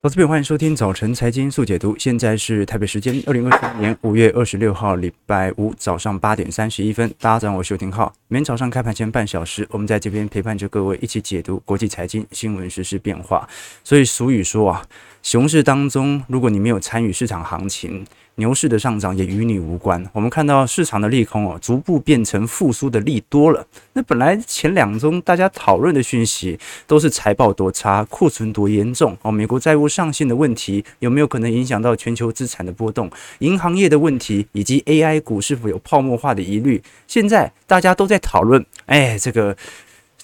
投资朋友，欢迎收听早晨财经速解读。现在是台北时间二零二三年五月二十六号，礼拜五早上八点三十一分。大家早上好，我是邱廷浩。每天早上开盘前半小时，我们在这边陪伴着各位一起解读国际财经新闻、时事变化。所以俗语说啊，熊市当中，如果你没有参与市场行情，牛市的上涨也与你无关。我们看到市场的利空哦，逐步变成复苏的利多了。那本来前两周大家讨论的讯息都是财报多差、库存多严重哦，美国债务上限的问题有没有可能影响到全球资产的波动？银行业的问题以及 AI 股是否有泡沫化的疑虑？现在大家都在讨论，哎，这个。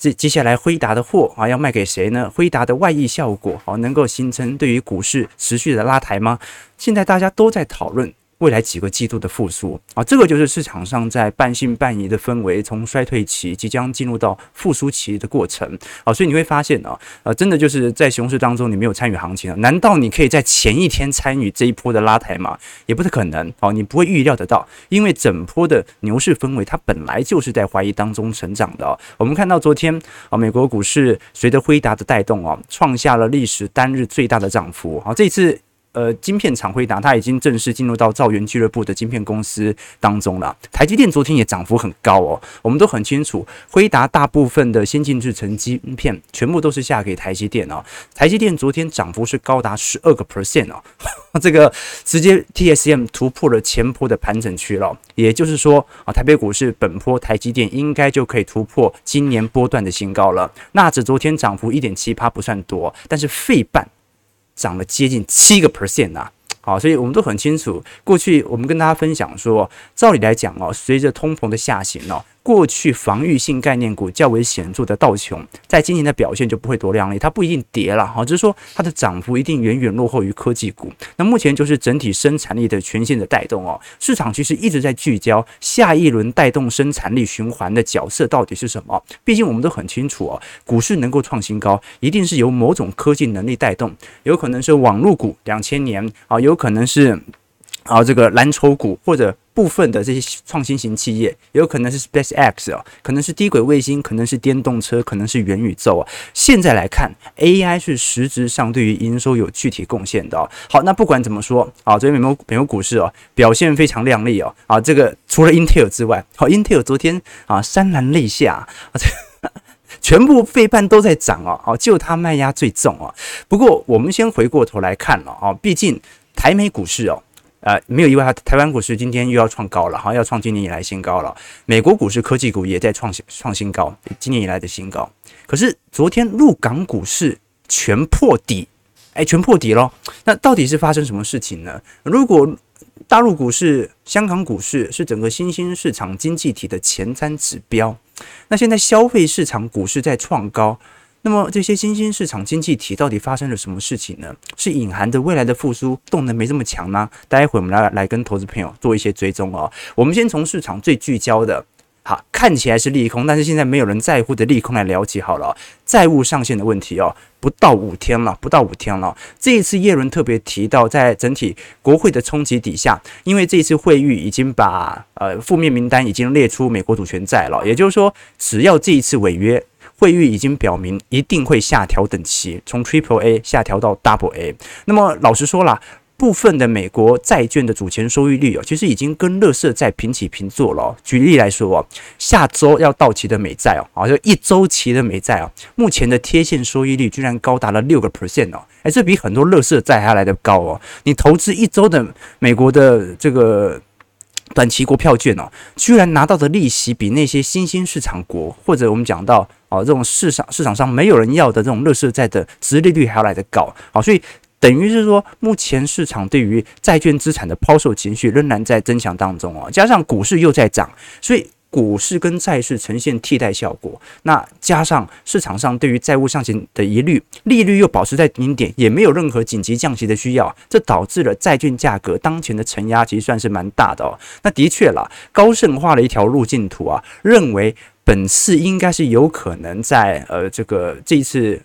这接下来辉达的货啊，要卖给谁呢？辉达的外溢效果啊，能够形成对于股市持续的拉抬吗？现在大家都在讨论。未来几个季度的复苏啊，这个就是市场上在半信半疑的氛围，从衰退期即将进入到复苏期的过程啊，所以你会发现啊，呃，真的就是在熊市当中你没有参与行情啊，难道你可以在前一天参与这一波的拉抬吗？也不是可能啊，你不会预料得到，因为整波的牛市氛围它本来就是在怀疑当中成长的。我们看到昨天啊，美国股市随着辉达的带动啊，创下了历史单日最大的涨幅啊，这次。呃，晶片厂辉达，它已经正式进入到造元俱乐部的晶片公司当中了。台积电昨天也涨幅很高哦，我们都很清楚，辉达大部分的先进制程晶片全部都是下给台积电哦。台积电昨天涨幅是高达十二个 percent 哦，这个直接 TSM 突破了前波的盘整区了，也就是说啊，台北股市本波台积电应该就可以突破今年波段的新高了。纳指昨天涨幅一点七八不算多，但是费半。涨了接近七个 percent 啊。好，所以我们都很清楚，过去我们跟大家分享说，照理来讲哦，随着通膨的下行哦。过去防御性概念股较为显著的道琼，在今年的表现就不会多亮丽，它不一定跌了哈，只是说它的涨幅一定远远落后于科技股。那目前就是整体生产力的全线的带动哦，市场其实一直在聚焦下一轮带动生产力循环的角色到底是什么？毕竟我们都很清楚哦，股市能够创新高，一定是由某种科技能力带动，有可能是网络股两千年啊，有可能是啊这个蓝筹股或者。部分的这些创新型企业，也有可能是 SpaceX 啊，可能是低轨卫星，可能是电动车，可能是元宇宙啊。现在来看，AI 是实质上对于营收有具体贡献的。哦好，那不管怎么说啊，昨天美国美国股市哦表现非常亮丽哦啊，这个除了 Intel 之外，好，Intel 昨天啊潸然泪下，全部费半都在涨哦，哦，就它卖压最重啊。不过我们先回过头来看了啊，毕竟台美股市哦。呃，没有意外，台湾股市今天又要创高了，哈，要创今年以来新高了。美国股市科技股也在创新创新高，今年以来的新高。可是昨天陆港股市全破底，哎，全破底咯。那到底是发生什么事情呢？如果大陆股市、香港股市是整个新兴市场经济体的前瞻指标，那现在消费市场股市在创高。那么这些新兴市场经济体到底发生了什么事情呢？是隐含着未来的复苏动能没这么强吗？待会我们来来跟投资朋友做一些追踪哦。我们先从市场最聚焦的，好，看起来是利空，但是现在没有人在乎的利空来了解好了。债务上限的问题哦，不到五天了，不到五天了。这一次叶伦特别提到，在整体国会的冲击底下，因为这一次会议已经把呃负面名单已经列出美国主权债了，也就是说，只要这一次违约。会议已经表明一定会下调等级，从 Triple A 下调到 Double A。那么老实说啦，部分的美国债券的主权收益率哦，其实已经跟垃圾债平起平坐了。举例来说哦，下周要到期的美债哦，啊，就一周期的美债哦，目前的贴现收益率居然高达了六个 percent 哦，哎，这比很多垃圾债还来得高哦。你投资一周的美国的这个。短期国票券哦，居然拿到的利息比那些新兴市场国，或者我们讲到这种市场市场上没有人要的这种垃圾债的殖利率还要来得高，好，所以等于是说，目前市场对于债券资产的抛售情绪仍然在增强当中哦，加上股市又在涨，所以。股市跟债市呈现替代效果，那加上市场上对于债务上行的疑虑，利率又保持在顶点，也没有任何紧急降息的需要，这导致了债券价格当前的承压其实算是蛮大的哦。那的确啦，高盛画了一条路径图啊，认为本次应该是有可能在呃这个这一次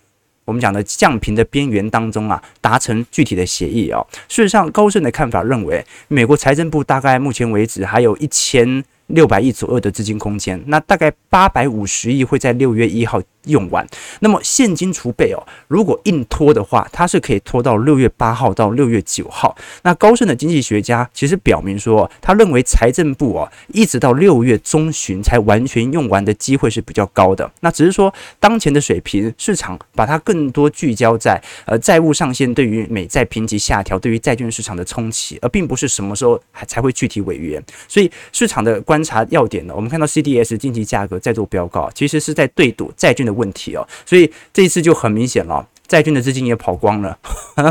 我们讲的降频的边缘当中啊，达成具体的协议哦。事实上，高盛的看法认为，美国财政部大概目前为止还有一千。六百亿左右的资金空间，那大概八百五十亿会在六月一号用完。那么现金储备哦，如果硬拖的话，它是可以拖到六月八号到六月九号。那高盛的经济学家其实表明说，他认为财政部哦，一直到六月中旬才完全用完的机会是比较高的。那只是说当前的水平，市场把它更多聚焦在呃债务上限对于美债评级下调对于债券市场的冲击，而并不是什么时候还才会具体违约。所以市场的观察要点呢，我们看到 CDS 近期价格再度飙高，其实是在对赌债券的问题哦。所以这一次就很明显了，债券的资金也跑光了，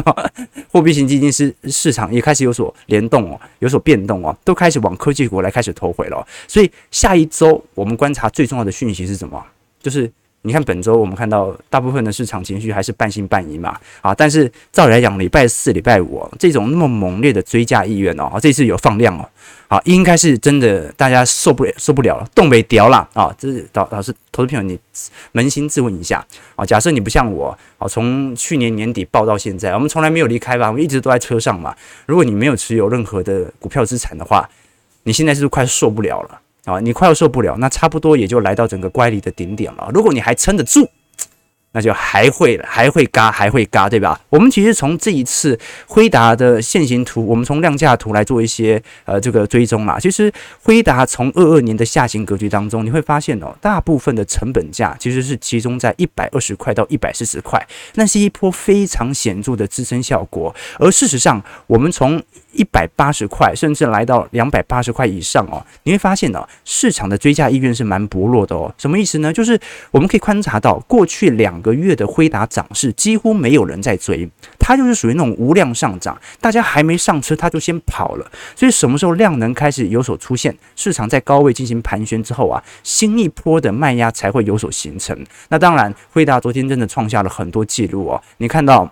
货币型基金市市场也开始有所联动哦，有所变动哦，都开始往科技股来开始投回了。所以下一周我们观察最重要的讯息是什么？就是。你看本周我们看到大部分的市场情绪还是半信半疑嘛，啊，但是照理来讲，礼拜四、礼拜五这种那么猛烈的追价意愿哦，这次有放量哦，好，应该是真的大家受不了受不了了，冻未条了啊！这是导老师投资朋友，你扪心自问一下啊，假设你不像我啊，从去年年底报到现在，我们从来没有离开吧，我们一直都在车上嘛。如果你没有持有任何的股票资产的话，你现在是不是快受不了了？啊，你快要受不了，那差不多也就来到整个乖离的顶点了。如果你还撑得住，那就还会还会嘎还会嘎，对吧？我们其实从这一次辉达的线型图，我们从量价图来做一些呃这个追踪啦。其实辉达从二二年的下行格局当中，你会发现哦，大部分的成本价其实是集中在一百二十块到一百四十块，那是一波非常显著的支撑效果。而事实上，我们从一百八十块，甚至来到两百八十块以上哦，你会发现、哦，市场的追价意愿是蛮薄弱的哦。什么意思呢？就是我们可以观察到，过去两两个月的辉达涨势几乎没有人在追，它就是属于那种无量上涨，大家还没上车，它就先跑了。所以什么时候量能开始有所出现，市场在高位进行盘旋之后啊，新一波的卖压才会有所形成。那当然，辉达昨天真的创下了很多记录哦，你看到。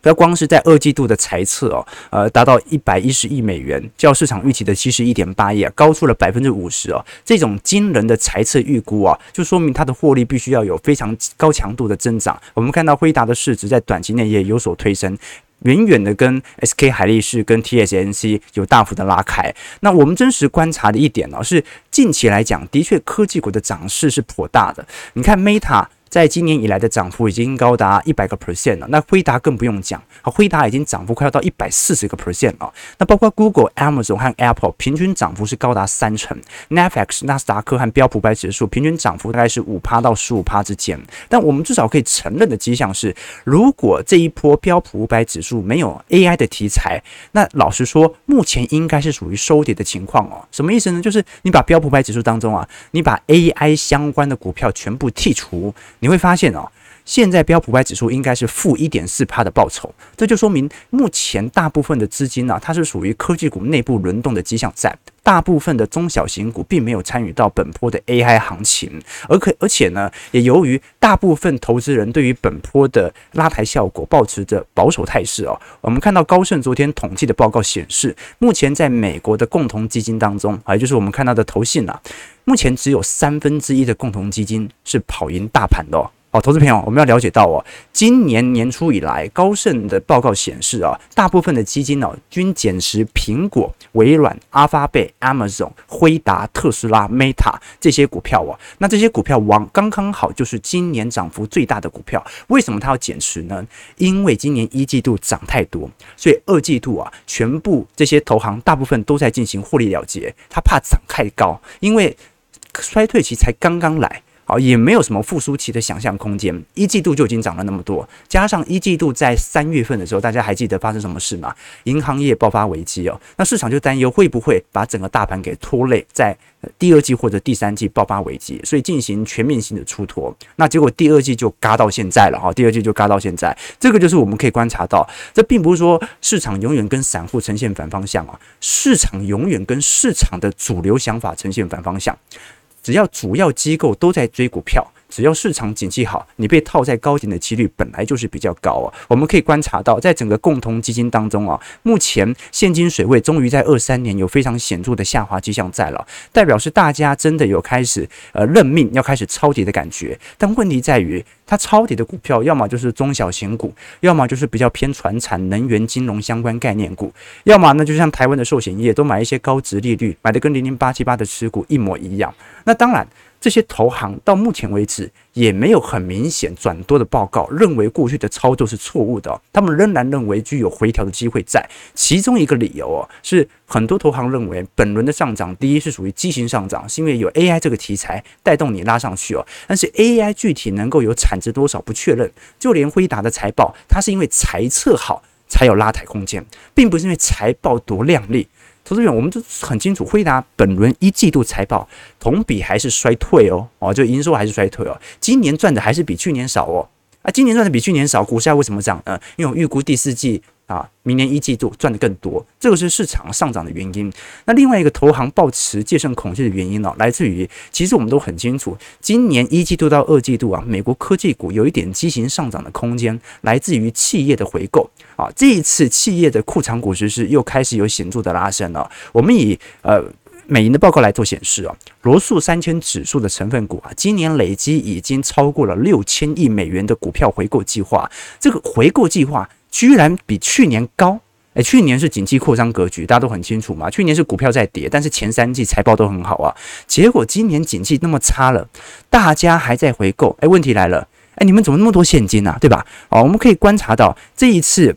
不要光是在二季度的财测哦，呃，达到一百一十亿美元，较市场预期的七十一点八亿啊，高出了百分之五十哦。这种惊人的财测预估啊，就说明它的获利必须要有非常高强度的增长。我们看到辉达的市值在短期内也有所推升，远远的跟 SK 海力士跟 TSMC 有大幅的拉开。那我们真实观察的一点呢，是近期来讲，的确科技股的涨势是颇大的。你看 Meta。在今年以来的涨幅已经高达一百个 percent 了，那辉达更不用讲，啊，辉达已经涨幅快要到一百四十个 percent 了。那包括 Google、Amazon 和 Apple 平均涨幅是高达三成，Netflix、纳斯达克和标普百指数平均涨幅大概是五趴到十五趴之间。但我们至少可以承认的迹象是，如果这一波标普五百指数没有 AI 的题材，那老实说，目前应该是属于收跌的情况哦。什么意思呢？就是你把标普百指数当中啊，你把 AI 相关的股票全部剔除。你会发现哦，现在标普百指数应该是负一点四趴的报酬，这就说明目前大部分的资金呢、啊，它是属于科技股内部轮动的迹象在，大部分的中小型股并没有参与到本波的 AI 行情，而可而且呢，也由于大部分投资人对于本波的拉抬效果抱持着保守态势哦，我们看到高盛昨天统计的报告显示，目前在美国的共同基金当中，啊，也就是我们看到的投信啊。目前只有三分之一的共同基金是跑赢大盘的哦。好，投资朋友，我们要了解到哦，今年年初以来，高盛的报告显示啊，大部分的基金哦均减持苹果、微软、阿发贝、Amazon、辉达、特斯拉、Meta 这些股票哦。那这些股票往刚刚好就是今年涨幅最大的股票。为什么它要减持呢？因为今年一季度涨太多，所以二季度啊，全部这些投行大部分都在进行获利了结，他怕涨太高，因为。衰退期才刚刚来，好，也没有什么复苏期的想象空间。一季度就已经涨了那么多，加上一季度在三月份的时候，大家还记得发生什么事吗？银行业爆发危机哦，那市场就担忧会不会把整个大盘给拖累，在第二季或者第三季爆发危机，所以进行全面性的出脱。那结果第二季就嘎到现在了哈，第二季就嘎到现在，这个就是我们可以观察到，这并不是说市场永远跟散户呈现反方向啊，市场永远跟市场的主流想法呈现反方向。只要主要机构都在追股票，只要市场景气好，你被套在高点的几率本来就是比较高啊。我们可以观察到，在整个共同基金当中啊，目前现金水位终于在二三年有非常显著的下滑迹象在了，代表是大家真的有开始呃认命要开始抄底的感觉。但问题在于，它抄底的股票要么就是中小型股，要么就是比较偏传产、能源、金融相关概念股，要么呢就像台湾的寿险业都买一些高值利率，买的跟零零八七八的持股一模一样。那当然，这些投行到目前为止也没有很明显转多的报告，认为过去的操作是错误的。他们仍然认为具有回调的机会在。其中一个理由哦，是很多投行认为本轮的上涨，第一是属于畸形上涨，是因为有 AI 这个题材带动你拉上去哦。但是 AI 具体能够有产值多少不确认。就连辉达的财报，它是因为财测好才有拉抬空间，并不是因为财报多亮丽。投资人，我们都很清楚，辉达本轮一季度财报同比还是衰退哦，哦，就营收还是衰退哦，今年赚的还是比去年少哦，啊，今年赚的比去年少，股价为什么涨呢？因为我预估第四季。啊，明年一季度赚的更多，这个是市场上涨的原因。那另外一个投行抱持戒慎恐惧的原因呢、来自于其实我们都很清楚，今年一季度到二季度啊，美国科技股有一点畸形上涨的空间，来自于企业的回购啊。这一次企业的库藏股值是又开始有显著的拉升了。我们以呃美银的报告来做显示啊，罗素三千指数的成分股啊，今年累积已经超过了六千亿美元的股票回购计划，这个回购计划。居然比去年高，诶，去年是景气扩张格局，大家都很清楚嘛。去年是股票在跌，但是前三季财报都很好啊。结果今年景气那么差了，大家还在回购，诶，问题来了，诶，你们怎么那么多现金啊？对吧？哦，我们可以观察到这一次，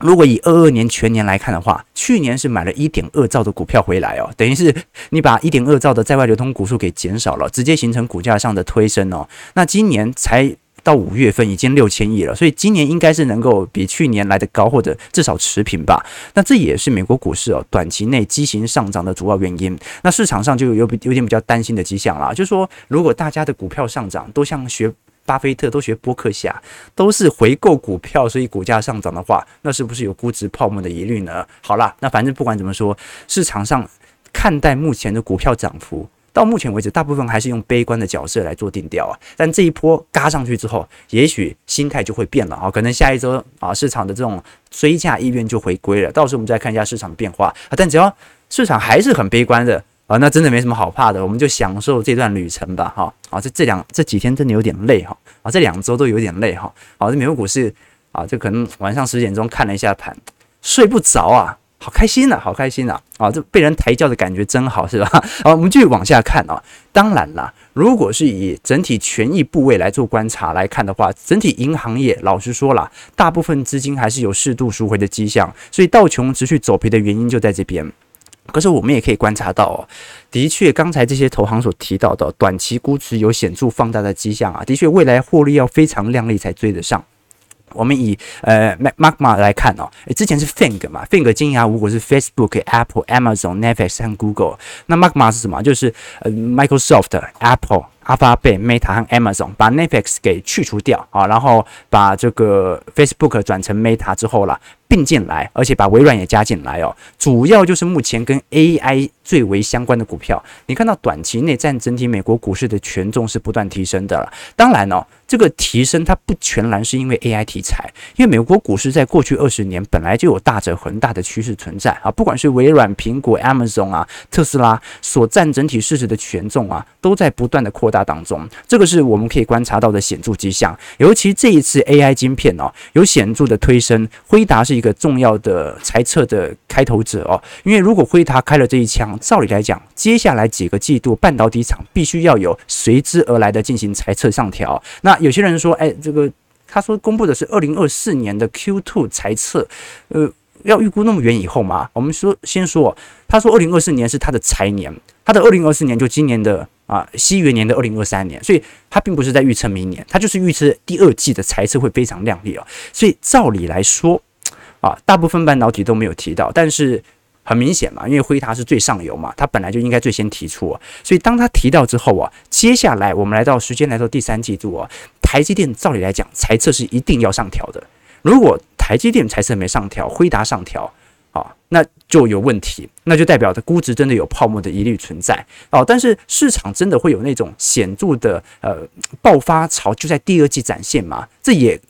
如果以二二年全年来看的话，去年是买了一点二兆的股票回来哦，等于是你把一点二兆的在外流通股数给减少了，直接形成股价上的推升哦。那今年才。到五月份已经六千亿了，所以今年应该是能够比去年来的高，或者至少持平吧。那这也是美国股市哦短期内畸形上涨的主要原因。那市场上就有有点比较担心的迹象啦，就是说如果大家的股票上涨都像学巴菲特，都学波克夏，都是回购股票，所以股价上涨的话，那是不是有估值泡沫的疑虑呢？好啦，那反正不管怎么说，市场上看待目前的股票涨幅。到目前为止，大部分还是用悲观的角色来做定调啊。但这一波嘎上去之后，也许心态就会变了啊。可能下一周啊，市场的这种追价意愿就回归了。到时候我们再看一下市场变化啊。但只要市场还是很悲观的啊，那真的没什么好怕的。我们就享受这段旅程吧。哈啊，这这两这几天真的有点累哈啊，这两周都有点累哈。好，这美国股市啊，这可能晚上十点钟看了一下盘，睡不着啊。好开心呐、啊，好开心呐！啊，这被人抬轿的感觉真好，是吧？好，我们继续往下看啊。当然啦，如果是以整体权益部位来做观察来看的话，整体银行业老实说了，大部分资金还是有适度赎回的迹象，所以道琼持续走皮的原因就在这边。可是我们也可以观察到哦，的确，刚才这些投行所提到的短期估值有显著放大的迹象啊，的确，未来获利要非常亮丽才追得上。我们以呃 Magma 来看哦，诶，之前是 Fang 嘛，Fang 金牙五股是 Facebook、Apple、Amazon、Netflix 和 Google，那 Magma 是什么？就是呃 Microsoft、Apple。阿法贝、Meta 和 Amazon 把 Netflix 给去除掉啊，然后把这个 Facebook 转成 Meta 之后啦，并进来，而且把微软也加进来哦。主要就是目前跟 AI 最为相关的股票，你看到短期内占整体美国股市的权重是不断提升的了。当然哦，这个提升它不全然是因为 AI 题材，因为美国股市在过去二十年本来就有大者恒大的趋势存在啊，不管是微软、苹果、Amazon 啊、特斯拉所占整体市值的权重啊，都在不断的扩大。当中，这个是我们可以观察到的显著迹象。尤其这一次 AI 晶片哦，有显著的推升。辉达是一个重要的猜测的开头者哦，因为如果辉达开了这一枪，照理来讲，接下来几个季度半导体厂必须要有随之而来的进行财测上调。那有些人说，哎，这个他说公布的是二零二四年的 Q2 财测，呃，要预估那么远以后吗？我们说先说，他说二零二四年是他的财年，他的二零二四年就今年的。啊，西元年的二零二三年，所以他并不是在预测明年，他就是预测第二季的财测会非常亮丽哦。所以照理来说，啊，大部分半导体都没有提到，但是很明显嘛，因为辉达是最上游嘛，它本来就应该最先提出。所以当它提到之后啊，接下来我们来到时间来到第三季度啊，台积电照理来讲财测是一定要上调的。如果台积电财测没上调，辉达上调。啊，那就有问题，那就代表着估值真的有泡沫的疑虑存在哦。但是市场真的会有那种显著的呃爆发潮就在第二季展现吗？这也。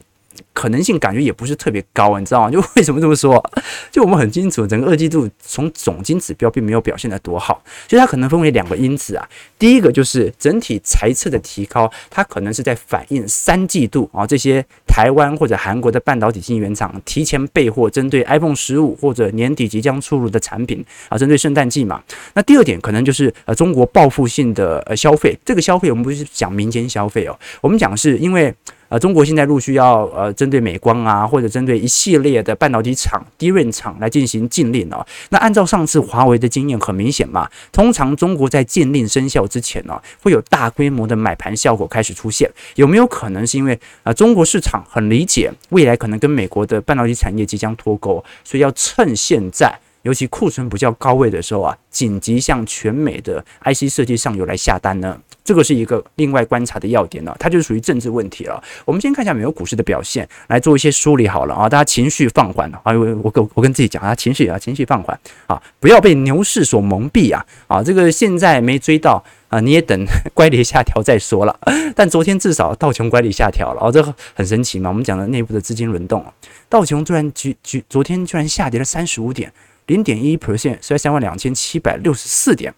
可能性感觉也不是特别高，你知道吗？就为什么这么说？就我们很清楚，整个二季度从总金指标并没有表现得多好，所以它可能分为两个因子啊。第一个就是整体财测的提高，它可能是在反映三季度啊这些台湾或者韩国的半导体晶圆厂提前备货，针对 iPhone 十五或者年底即将出炉的产品啊，针对圣诞季嘛。那第二点可能就是呃中国报复性的呃消费，这个消费我们不是讲民间消费哦，我们讲是因为。呃，中国现在陆续要呃，针对美光啊，或者针对一系列的半导体厂、低润厂来进行禁令哦。那按照上次华为的经验，很明显嘛，通常中国在禁令生效之前呢，会有大规模的买盘效果开始出现。有没有可能是因为啊，中国市场很理解未来可能跟美国的半导体产业即将脱钩，所以要趁现在。尤其库存比较高位的时候啊，紧急向全美的 IC 设计上游来下单呢，这个是一个另外观察的要点呢，它就是属于政治问题了。我们先看一下美国股市的表现，来做一些梳理好了啊，大家情绪放缓啊，我我跟我跟自己讲啊，情绪啊情绪放缓啊，不要被牛市所蒙蔽啊啊，这个现在没追到啊，你也等 乖离下调再说了。但昨天至少道琼乖离下调了啊，这很神奇嘛，我们讲的内部的资金轮动，道琼突然居居昨天居然下跌了三十五点。零点一 percent，收在三万两千七百六十四点。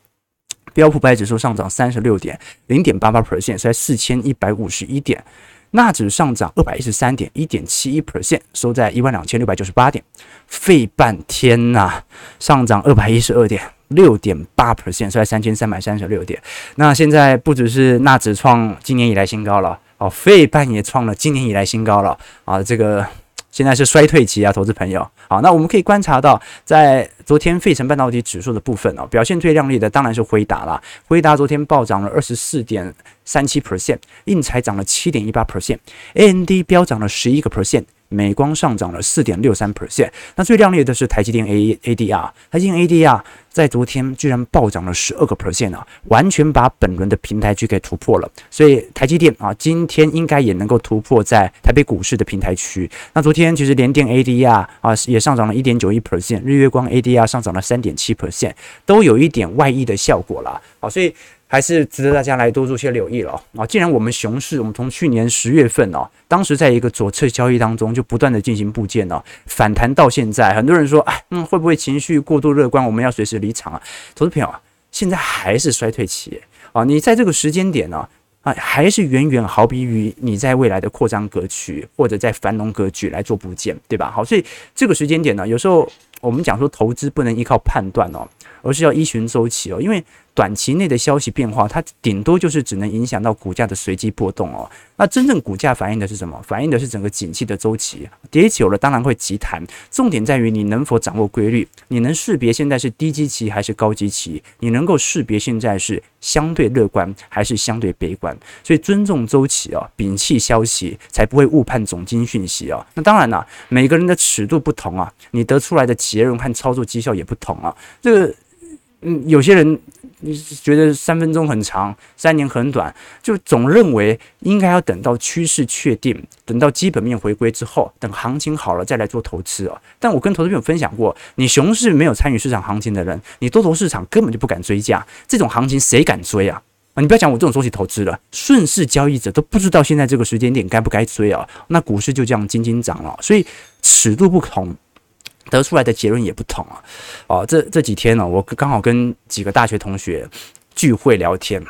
标普百指数上涨三十六点，零点八八 percent，收在四千一百五十一点。纳指上涨二百一十三点，一点七一 percent，收在一万两千六百九十八点。费半天呐，上涨二百一十二点，六点八 percent，收在三千三百三十六点。那现在不只是纳指创今年以来新高了，哦，费半也创了今年以来新高了啊，这个。现在是衰退期啊，投资朋友。好，那我们可以观察到，在昨天费城半导体指数的部分哦，表现最亮丽的当然是辉达了。辉达昨天暴涨了二十四点三七 percent，硬才涨了七点一八 percent，AMD 飙涨了十一个 percent。美光上涨了四点六三 percent，那最亮丽的是台积电 A ADR，台积电 ADR 在昨天居然暴涨了十二个 percent 啊，完全把本轮的平台区给突破了。所以台积电啊，今天应该也能够突破在台北股市的平台区。那昨天其实联电 ADR 啊也上涨了一点九一 percent，日月光 ADR 上涨了三点七 percent，都有一点外溢的效果啦。好，所以。还是值得大家来多做些留意了啊！既然我们熊市，我们从去年十月份哦，当时在一个左侧交易当中就不断的进行布件哦，反弹到现在，很多人说，哎，嗯，会不会情绪过度乐观？我们要随时离场啊！投资朋友啊，现在还是衰退期啊！你在这个时间点呢，啊，还是远远好比于你在未来的扩张格局或者在繁荣格局来做布件，对吧？好，所以这个时间点呢，有时候我们讲说投资不能依靠判断哦，而是要依循周期哦，因为。短期内的消息变化，它顶多就是只能影响到股价的随机波动哦。那真正股价反映的是什么？反映的是整个景气的周期。跌久了当然会急弹，重点在于你能否掌握规律，你能识别现在是低基期还是高基期，你能够识别现在是相对乐观还是相对悲观。所以尊重周期哦，摒弃消息，才不会误判总经讯息哦。那当然了，每个人的尺度不同啊，你得出来的结论和操作绩效也不同啊。这个，嗯，有些人。你觉得三分钟很长，三年很短，就总认为应该要等到趋势确定，等到基本面回归之后，等行情好了再来做投资哦。但我跟投资朋友分享过，你熊市没有参与市场行情的人，你多头市场根本就不敢追价，这种行情谁敢追啊？啊，你不要讲我这种周期投资了，顺势交易者都不知道现在这个时间点该不该追啊。那股市就这样斤斤涨了，所以尺度不同。得出来的结论也不同啊！哦，这这几天呢、我刚好跟几个大学同学聚会聊天，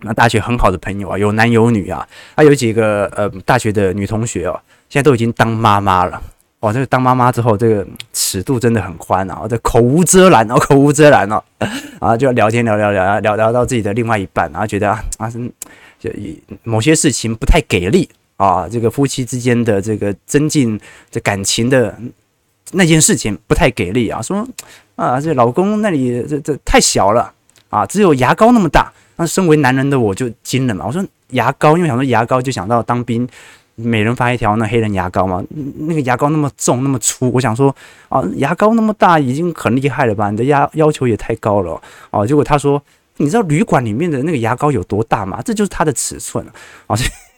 那大学很好的朋友啊，有男有女啊，还有几个呃大学的女同学哦，现在都已经当妈妈了。哦，这个当妈妈之后，这个尺度真的很宽啊，这口无遮拦哦，口无遮拦哦，啊，就聊天聊聊聊聊聊到自己的另外一半，然后觉得啊，啊，就某些事情不太给力啊，这个夫妻之间的这个增进这感情的。那件事情不太给力啊，说啊，这老公那里这这太小了啊，只有牙膏那么大。那身为男人的我就惊了嘛，我说牙膏，因为想说牙膏就想到当兵，每人发一条那黑人牙膏嘛，那个牙膏那么重那么粗，我想说啊，牙膏那么大已经很厉害了吧？你的要要求也太高了啊。结果他说，你知道旅馆里面的那个牙膏有多大吗？这就是它的尺寸啊。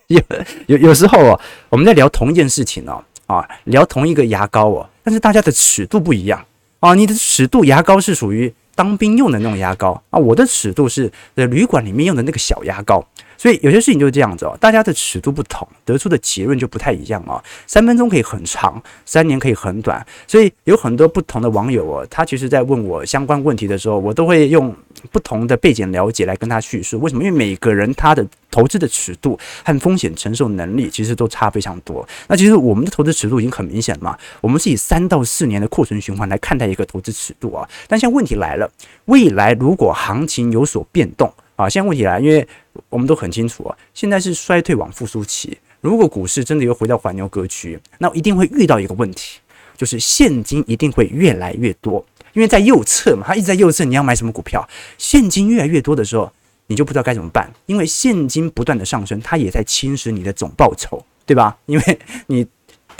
有有有时候哦，我们在聊同一件事情哦。啊，聊同一个牙膏哦，但是大家的尺度不一样啊。你的尺度牙膏是属于当兵用的那种牙膏啊，我的尺度是在旅馆里面用的那个小牙膏。所以有些事情就是这样子哦，大家的尺度不同，得出的结论就不太一样哦。三分钟可以很长，三年可以很短，所以有很多不同的网友哦，他其实在问我相关问题的时候，我都会用不同的背景了解来跟他叙述。为什么？因为每个人他的投资的尺度和风险承受能力其实都差非常多。那其实我们的投资尺度已经很明显了嘛，我们是以三到四年的库存循环来看待一个投资尺度啊。但现在问题来了，未来如果行情有所变动啊，现在问题来，因为我们都很清楚啊，现在是衰退往复苏期。如果股市真的又回到环牛格局，那一定会遇到一个问题，就是现金一定会越来越多，因为在右侧嘛，它一直在右侧，你要买什么股票？现金越来越多的时候。你就不知道该怎么办，因为现金不断的上升，它也在侵蚀你的总报酬，对吧？因为你。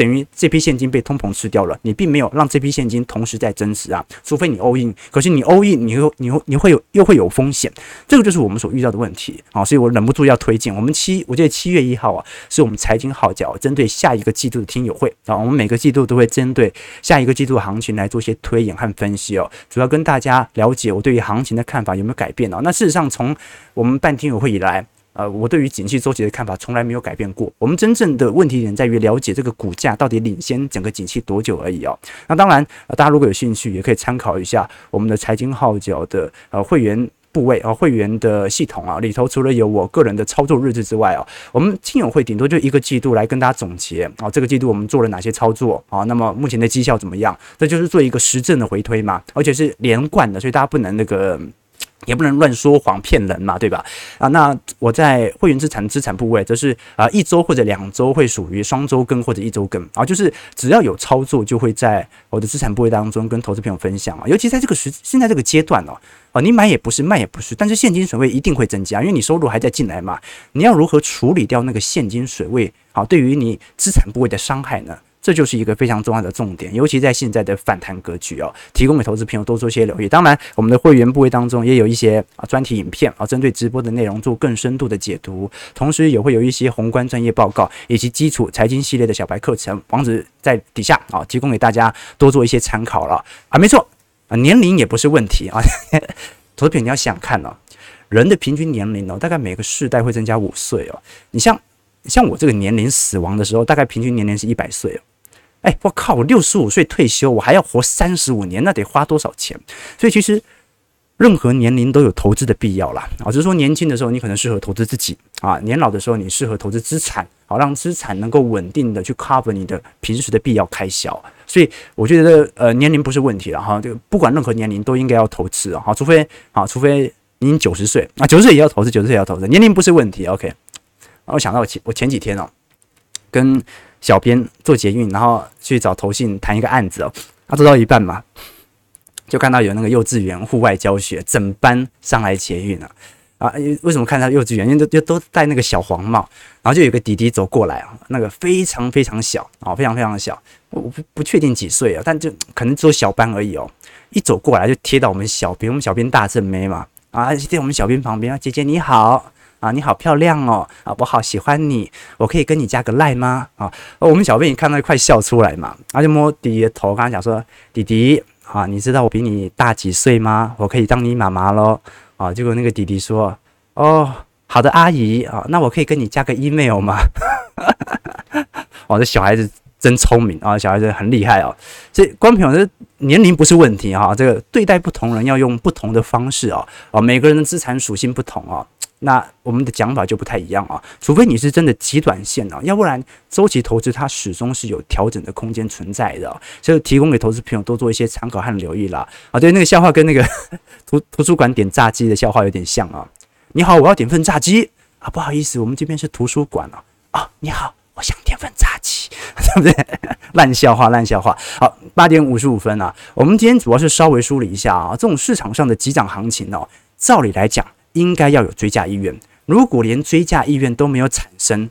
等于这批现金被通膨吃掉了，你并没有让这批现金同时在增值啊，除非你 all in，可是你 all in，你又你又你会有又会有风险，这个就是我们所遇到的问题啊，所以我忍不住要推荐我们七，我记得七月一号啊，是我们财经号角针对下一个季度的听友会啊，我们每个季度都会针对下一个季度行情来做一些推演和分析哦，主要跟大家了解我对于行情的看法有没有改变哦。那事实上从我们办听友会以来。呃，我对于景气周期的看法从来没有改变过。我们真正的问题点在于了解这个股价到底领先整个景气多久而已哦。那当然，大家如果有兴趣，也可以参考一下我们的财经号角的呃会员部位啊，会员的系统啊，里头除了有我个人的操作日志之外啊，我们亲友会顶多就一个季度来跟大家总结啊，这个季度我们做了哪些操作啊？那么目前的绩效怎么样？这就是做一个实证的回推嘛，而且是连贯的，所以大家不能那个。也不能乱说谎骗人嘛，对吧？啊，那我在会员资产资产部位则是啊一周或者两周会属于双周更或者一周更啊，就是只要有操作就会在我的资产部位当中跟投资朋友分享啊，尤其在这个时现在这个阶段哦，啊你买也不是卖也不是，但是现金水位一定会增加，因为你收入还在进来嘛，你要如何处理掉那个现金水位啊？对于你资产部位的伤害呢？这就是一个非常重要的重点，尤其在现在的反弹格局哦，提供给投资朋友多做些留意。当然，我们的会员部位当中也有一些啊专题影片啊，针对直播的内容做更深度的解读，同时也会有一些宏观专业报告以及基础财经系列的小白课程，网址在底下啊，提供给大家多做一些参考了啊。没错啊，年龄也不是问题啊，投资品你要想看哦，人的平均年龄哦，大概每个世代会增加五岁哦。你像像我这个年龄死亡的时候，大概平均年龄是一百岁哦。哎，我靠！我六十五岁退休，我还要活三十五年，那得花多少钱？所以其实任何年龄都有投资的必要啦。啊，只是说年轻的时候你可能适合投资自己啊，年老的时候你适合投资资产，好让资产能够稳定的去 cover 你的平时的必要开销。所以我觉得呃年龄不是问题了哈，这个不管任何年龄都应该要投资啊，除非啊，除非您九十岁啊，九十岁也要投资，九十岁也要投资，年龄不是问题。OK，我想到我前我前几天哦，跟。小编做捷运，然后去找投信谈一个案子哦。他做到一半嘛，就看到有那个幼稚园户外教学，整班上来捷运了啊！为什么看到幼稚园？因为都都戴那个小黄帽，然后就有个弟弟走过来啊，那个非常非常小啊，非常非常小，我不不确定几岁啊，但就可能只有小班而已哦。一走过来就贴到我们小编，我们小编大正妹嘛啊，贴我们小编旁边啊，姐姐你好。啊，你好漂亮哦！啊，我好喜欢你，我可以跟你加个赖吗？啊，我们小贝也看到快笑出来嘛，他就摸弟弟的头，跟他讲说：“弟弟，啊，你知道我比你大几岁吗？我可以当你妈妈喽。”啊，结果那个弟弟说：“哦，好的，阿姨啊，那我可以跟你加个 email 吗？”哇，这小孩子真聪明啊，小孩子很厉害哦。这观众朋友，这年龄不是问题哈，这个对待不同人要用不同的方式哦。啊，每个人的资产属性不同哦。那我们的讲法就不太一样啊，除非你是真的极短线啊，要不然周期投资它始终是有调整的空间存在的，所以提供给投资朋友多做一些参考和留意啦。啊，对，那个笑话跟那个 图图书馆点炸鸡的笑话有点像啊。你好，我要点份炸鸡啊，不好意思，我们这边是图书馆啊。哦，你好，我想点份炸鸡，对不对？烂笑话，烂笑话。好，八点五十五分啊，我们今天主要是稍微梳理一下啊，这种市场上的急涨行情哦，照理来讲。应该要有追加意愿，如果连追加意愿都没有产生，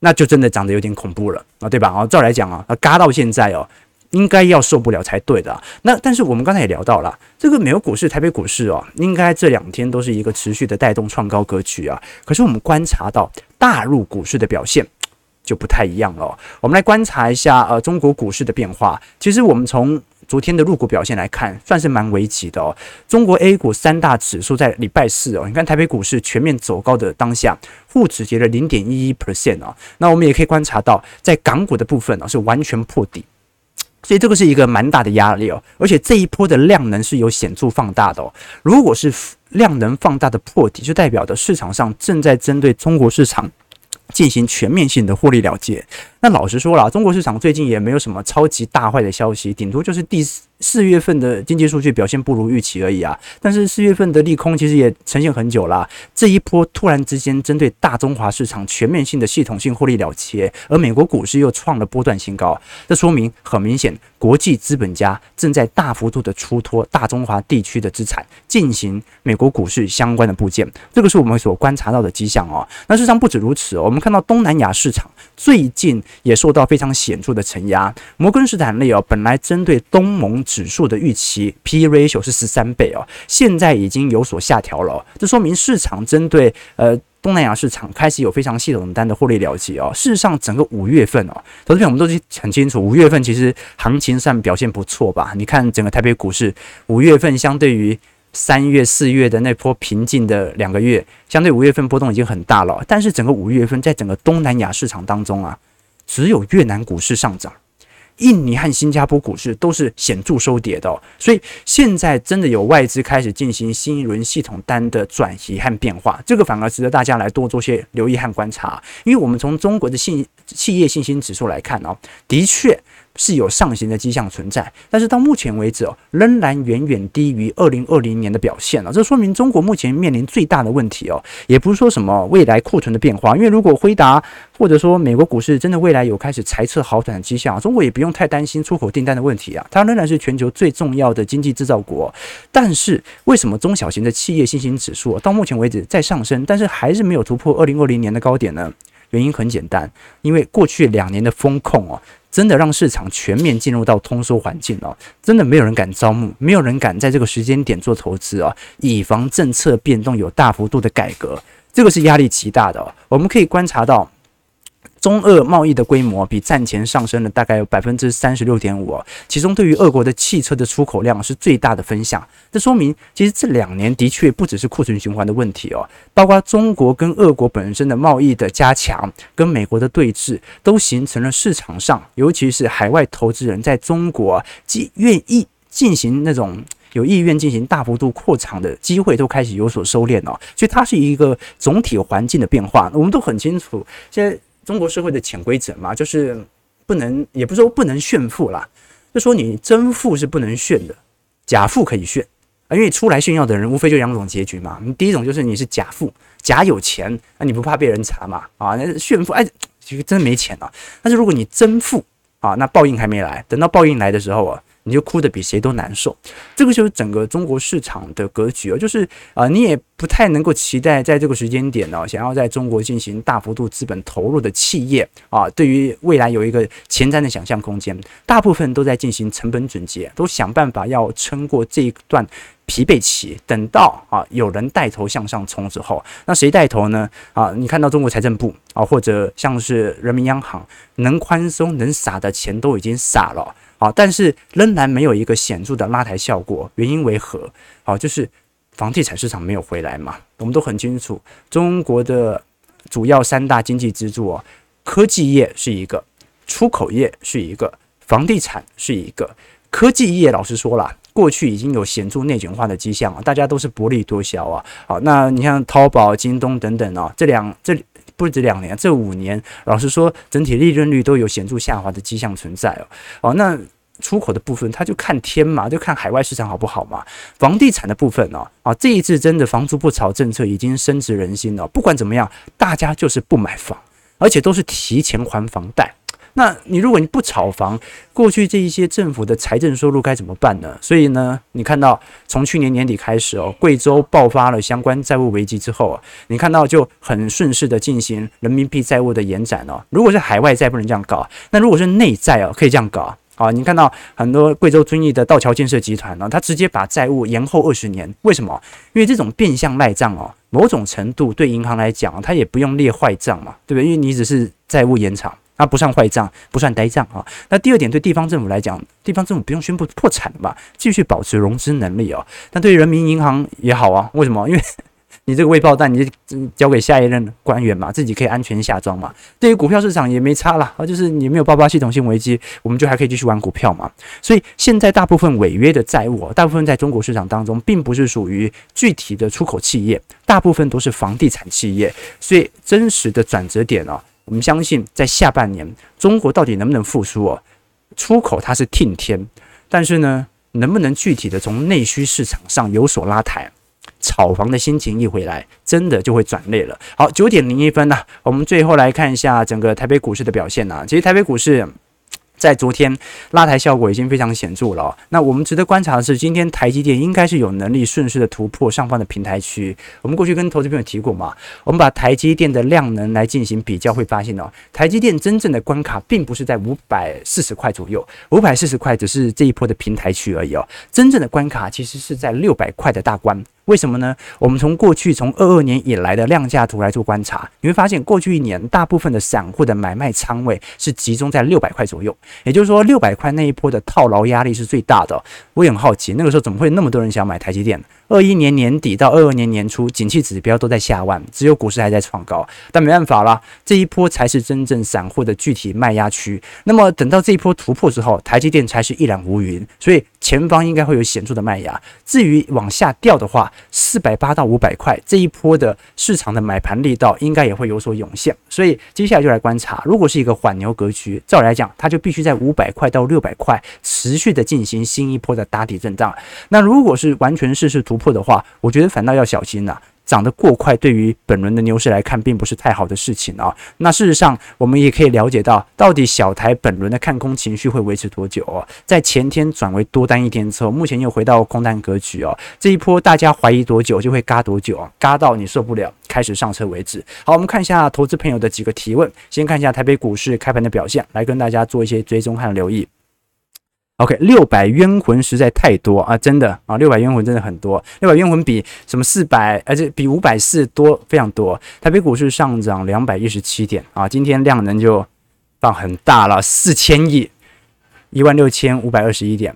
那就真的长得有点恐怖了啊，对吧？啊，照来讲啊，啊，嘎到现在哦，应该要受不了才对的。那但是我们刚才也聊到了，这个美国股市、台北股市哦，应该这两天都是一个持续的带动创高格局啊。可是我们观察到大陆股市的表现就不太一样了。我们来观察一下呃中国股市的变化。其实我们从昨天的入股表现来看，算是蛮危急的哦。中国 A 股三大指数在礼拜四哦，你看台北股市全面走高的当下，沪指跌了零点一一 percent 哦。那我们也可以观察到，在港股的部分呢，是完全破底。所以这个是一个蛮大的压力哦，而且这一波的量能是有显著放大的哦。如果是量能放大的破底，就代表的市场上正在针对中国市场进行全面性的获利了结。那老实说了，中国市场最近也没有什么超级大坏的消息，顶多就是第四。四月份的经济数据表现不如预期而已啊，但是四月份的利空其实也呈现很久了。这一波突然之间针对大中华市场全面性的系统性获利了结，而美国股市又创了波段新高，这说明很明显，国际资本家正在大幅度的出脱大中华地区的资产，进行美国股市相关的部件。这个是我们所观察到的迹象哦。那事实上不止如此，我们看到东南亚市场最近也受到非常显著的承压。摩根士丹利哦，本来针对东盟。指数的预期 P ratio 是十三倍哦，现在已经有所下调了，这说明市场针对呃东南亚市场开始有非常系统单的获利了结哦。事实上，整个五月份哦，投资朋友们都很清楚，五月份其实行情上表现不错吧？你看整个台北股市五月份相对于三月、四月的那波平静的两个月，相对五月份波动已经很大了。但是整个五月份在整个东南亚市场当中啊，只有越南股市上涨。印尼和新加坡股市都是显著收跌的哦，所以现在真的有外资开始进行新一轮系统单的转移和变化，这个反而值得大家来多做些留意和观察，因为我们从中国的信企业信心指数来看哦，的确。是有上行的迹象存在，但是到目前为止哦，仍然远远低于二零二零年的表现了。这说明中国目前面临最大的问题哦，也不是说什么未来库存的变化，因为如果辉达或者说美国股市真的未来有开始财测好转的迹象，中国也不用太担心出口订单的问题啊，它仍然是全球最重要的经济制造国。但是为什么中小型的企业信心指数到目前为止在上升，但是还是没有突破二零二零年的高点呢？原因很简单，因为过去两年的风控哦。真的让市场全面进入到通缩环境哦，真的没有人敢招募，没有人敢在这个时间点做投资哦，以防政策变动有大幅度的改革，这个是压力极大的哦。我们可以观察到。中俄贸易的规模比战前上升了大概有百分之三十六点五，其中对于俄国的汽车的出口量是最大的分享。这说明，其实这两年的确不只是库存循环的问题哦，包括中国跟俄国本身的贸易的加强，跟美国的对峙，都形成了市场上，尤其是海外投资人在中国既愿意进行那种有意愿进行大幅度扩张的机会，都开始有所收敛哦。所以它是一个总体环境的变化。我们都很清楚，现在。中国社会的潜规则嘛，就是不能，也不是说不能炫富啦，就说你真富是不能炫的，假富可以炫啊。因为出来炫耀的人，无非就两种结局嘛。你第一种就是你是假富，假有钱，那你不怕被人查嘛？啊，那炫富，哎，其实真没钱啊。但是如果你真富啊，那报应还没来，等到报应来的时候啊。你就哭得比谁都难受，这个就是整个中国市场的格局啊，就是啊，你也不太能够期待在这个时间点呢，想要在中国进行大幅度资本投入的企业啊，对于未来有一个前瞻的想象空间，大部分都在进行成本总结，都想办法要撑过这一段疲惫期，等到啊有人带头向上冲之后，那谁带头呢？啊，你看到中国财政部啊，或者像是人民央行，能宽松能撒的钱都已经撒了。啊，但是仍然没有一个显著的拉抬效果，原因为何？好，就是房地产市场没有回来嘛。我们都很清楚，中国的主要三大经济支柱啊，科技业是一个，出口业是一个，房地产是一个。科技业老实说了，过去已经有显著内卷化的迹象啊，大家都是薄利多销啊。好，那你像淘宝、京东等等啊，这两这。不止两年，这五年，老实说，整体利润率都有显著下滑的迹象存在哦。哦，那出口的部分，它就看天嘛，就看海外市场好不好嘛。房地产的部分呢，啊，这一次真的房租不炒政策已经深植人心了。不管怎么样，大家就是不买房，而且都是提前还房贷。那你如果你不炒房，过去这一些政府的财政收入该怎么办呢？所以呢，你看到从去年年底开始哦，贵州爆发了相关债务危机之后啊，你看到就很顺势的进行人民币债务的延展哦。如果是海外债不能这样搞，那如果是内债哦，可以这样搞啊。你看到很多贵州遵义的道桥建设集团呢，他直接把债务延后二十年，为什么？因为这种变相赖账哦，某种程度对银行来讲，它也不用列坏账嘛，对不对？因为你只是债务延长。那不算坏账，不算呆账啊。那第二点，对地方政府来讲，地方政府不用宣布破产了吧？继续保持融资能力哦。那对人民银行也好啊，为什么？因为你这个未爆弹，你交给下一任官员嘛，自己可以安全下庄嘛。对于股票市场也没差啦，啊，就是你没有爆发系统性危机，我们就还可以继续玩股票嘛。所以现在大部分违约的债务，大部分在中国市场当中，并不是属于具体的出口企业，大部分都是房地产企业。所以真实的转折点哦，我们相信在下半年，中国到底能不能复苏哦？出口它是听天，但是呢，能不能具体的从内需市场上有所拉抬？炒房的心情一回来，真的就会转累了。好，九点零一分呢，我们最后来看一下整个台北股市的表现呢。其实台北股市。在昨天拉抬效果已经非常显著了。那我们值得观察的是，今天台积电应该是有能力顺势的突破上方的平台区。我们过去跟投资朋友提过嘛，我们把台积电的量能来进行比较，会发现哦，台积电真正的关卡并不是在五百四十块左右，五百四十块只是这一波的平台区而已哦。真正的关卡其实是在六百块的大关。为什么呢？我们从过去从二二年以来的量价图来做观察，你会发现过去一年大部分的散户的买卖仓位是集中在六百块左右，也就是说六百块那一波的套牢压力是最大的。我也很好奇，那个时候怎么会那么多人想买台积电？二一年年底到二二年年初，景气指标都在下万，只有股市还在创高。但没办法啦，这一波才是真正散户的具体卖压区。那么等到这一波突破之后，台积电才是一览无余，所以前方应该会有显著的卖压。至于往下掉的话，四百八到五百块这一波的市场的买盘力道应该也会有所涌现。所以接下来就来观察，如果是一个缓牛格局，照理来讲，它就必须在五百块到六百块持续的进行新一波的打底震荡。那如果是完全势势突破的话，我觉得反倒要小心了。涨得过快，对于本轮的牛市来看，并不是太好的事情啊。那事实上，我们也可以了解到，到底小台本轮的看空情绪会维持多久哦？在前天转为多单一天之后，目前又回到空单格局哦。这一波大家怀疑多久，就会嘎多久啊？嘎到你受不了，开始上车为止。好，我们看一下投资朋友的几个提问。先看一下台北股市开盘的表现，来跟大家做一些追踪和留意。OK，六百冤魂实在太多啊，真的啊，六百冤魂真的很多，六百冤魂比什么四百，而且比五百四多非常多。台北股市上涨两百一十七点啊，今天量能就放很大了，四千亿，一万六千五百二十一点，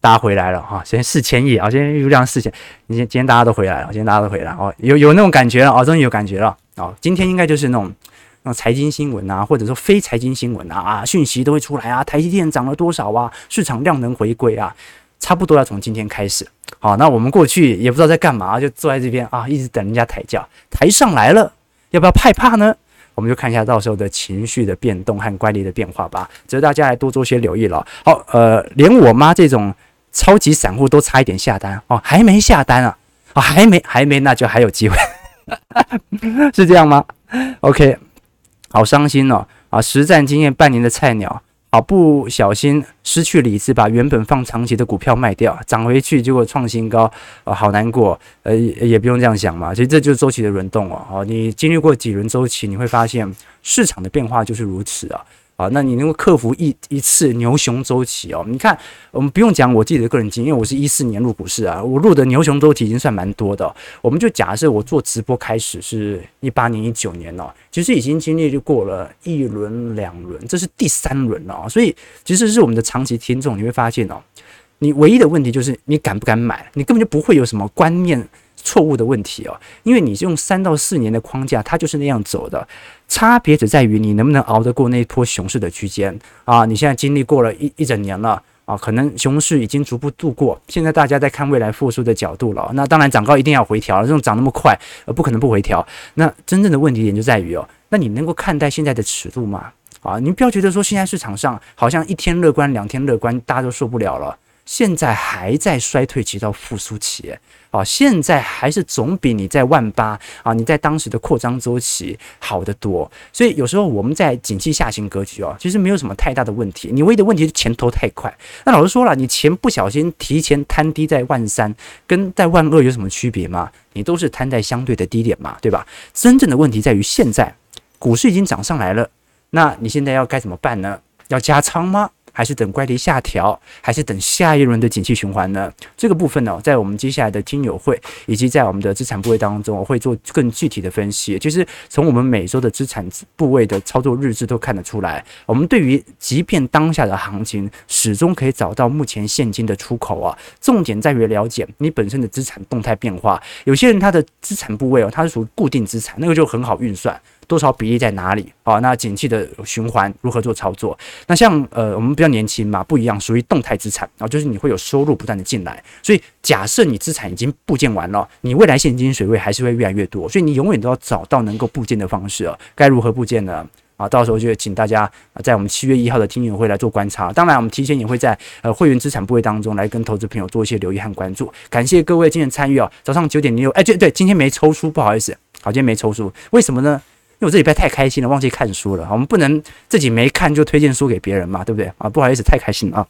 大家回来了哈，现在四千亿啊，今天又量四千，今天今天大家都回来了，今天大家都回来哦，有有那种感觉了啊，终于有感觉了啊，今天应该就是那种。财经新闻啊，或者说非财经新闻啊，啊，讯息都会出来啊。台积电涨了多少啊？市场量能回归啊，差不多要从今天开始。好，那我们过去也不知道在干嘛，就坐在这边啊，一直等人家抬轿，抬上来了，要不要害怕呢？我们就看一下到时候的情绪的变动和乖离的变化吧。值得大家来多做些留意了。好，呃，连我妈这种超级散户都差一点下单哦，还没下单啊？哦，还没，还没，那就还有机会，是这样吗？OK。好伤心哦！啊，实战经验半年的菜鸟，好不小心失去理智，把原本放长期的股票卖掉，涨回去结果创新高，啊，好难过。呃，也不用这样想嘛，其实这就是周期的轮动哦。哦，你经历过几轮周期，你会发现市场的变化就是如此啊。啊，那你能够克服一一次牛熊周期哦？你看，我们不用讲我自己的个人经验，因为我是一四年入股市啊，我入的牛熊周期已经算蛮多的。我们就假设我做直播开始是一八年、一九年哦，其实已经经历就过了一轮、两轮，这是第三轮了哦。所以其实是我们的长期听众，你会发现哦，你唯一的问题就是你敢不敢买，你根本就不会有什么观念。错误的问题哦，因为你用三到四年的框架，它就是那样走的，差别只在于你能不能熬得过那一波熊市的区间啊！你现在经历过了一一整年了啊，可能熊市已经逐步度过，现在大家在看未来复苏的角度了。那当然涨高一定要回调了，这种涨那么快，呃，不可能不回调。那真正的问题点就在于哦，那你能够看待现在的尺度吗？啊，你不要觉得说现在市场上好像一天乐观，两天乐观，大家都受不了了。现在还在衰退期到复苏期，啊，现在还是总比你在万八啊，你在当时的扩张周期好得多。所以有时候我们在景气下行格局哦，其实没有什么太大的问题。你唯一的问题是钱投太快。那老实说了，你钱不小心提前摊低在万三，跟在万二有什么区别吗？你都是摊在相对的低点嘛，对吧？真正的问题在于现在股市已经涨上来了，那你现在要该怎么办呢？要加仓吗？还是等乖离下调，还是等下一轮的景气循环呢？这个部分呢，在我们接下来的听友会以及在我们的资产部位当中，我会做更具体的分析。其实从我们每周的资产部位的操作日志都看得出来，我们对于即便当下的行情，始终可以找到目前现金的出口啊。重点在于了解你本身的资产动态变化。有些人他的资产部位哦，它是属于固定资产，那个就很好运算。多少比例在哪里啊？那景气的循环如何做操作？那像呃，我们比较年轻嘛，不一样，属于动态资产啊，就是你会有收入不断的进来。所以假设你资产已经部件完了，你未来现金水位还是会越来越多，所以你永远都要找到能够部件的方式啊。该如何部件呢？啊，到时候就请大家在我们七月一号的听友会来做观察。当然，我们提前也会在呃会员资产部位当中来跟投资朋友做一些留意和关注。感谢各位今天参与哦。早上九点零六，哎，对对，今天没抽书，不好意思，好，今天没抽书，为什么呢？因为我这礼拜太开心了，忘记看书了。我们不能自己没看就推荐书给别人嘛，对不对啊？不好意思，太开心了啊！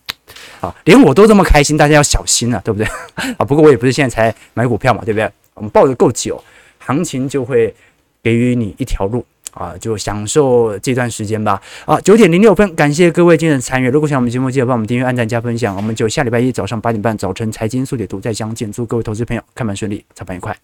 啊，连我都这么开心，大家要小心了，对不对？啊，不过我也不是现在才买股票嘛，对不对？我们抱得够久，行情就会给予你一条路啊，就享受这段时间吧。啊，九点零六分，感谢各位今天的参与。如果喜欢我们节目，记得帮我们订阅、按赞、加分享。我们就下礼拜一早上八点半早晨财经速解读再相见。祝各位投资朋友看盘顺利，操盘愉快。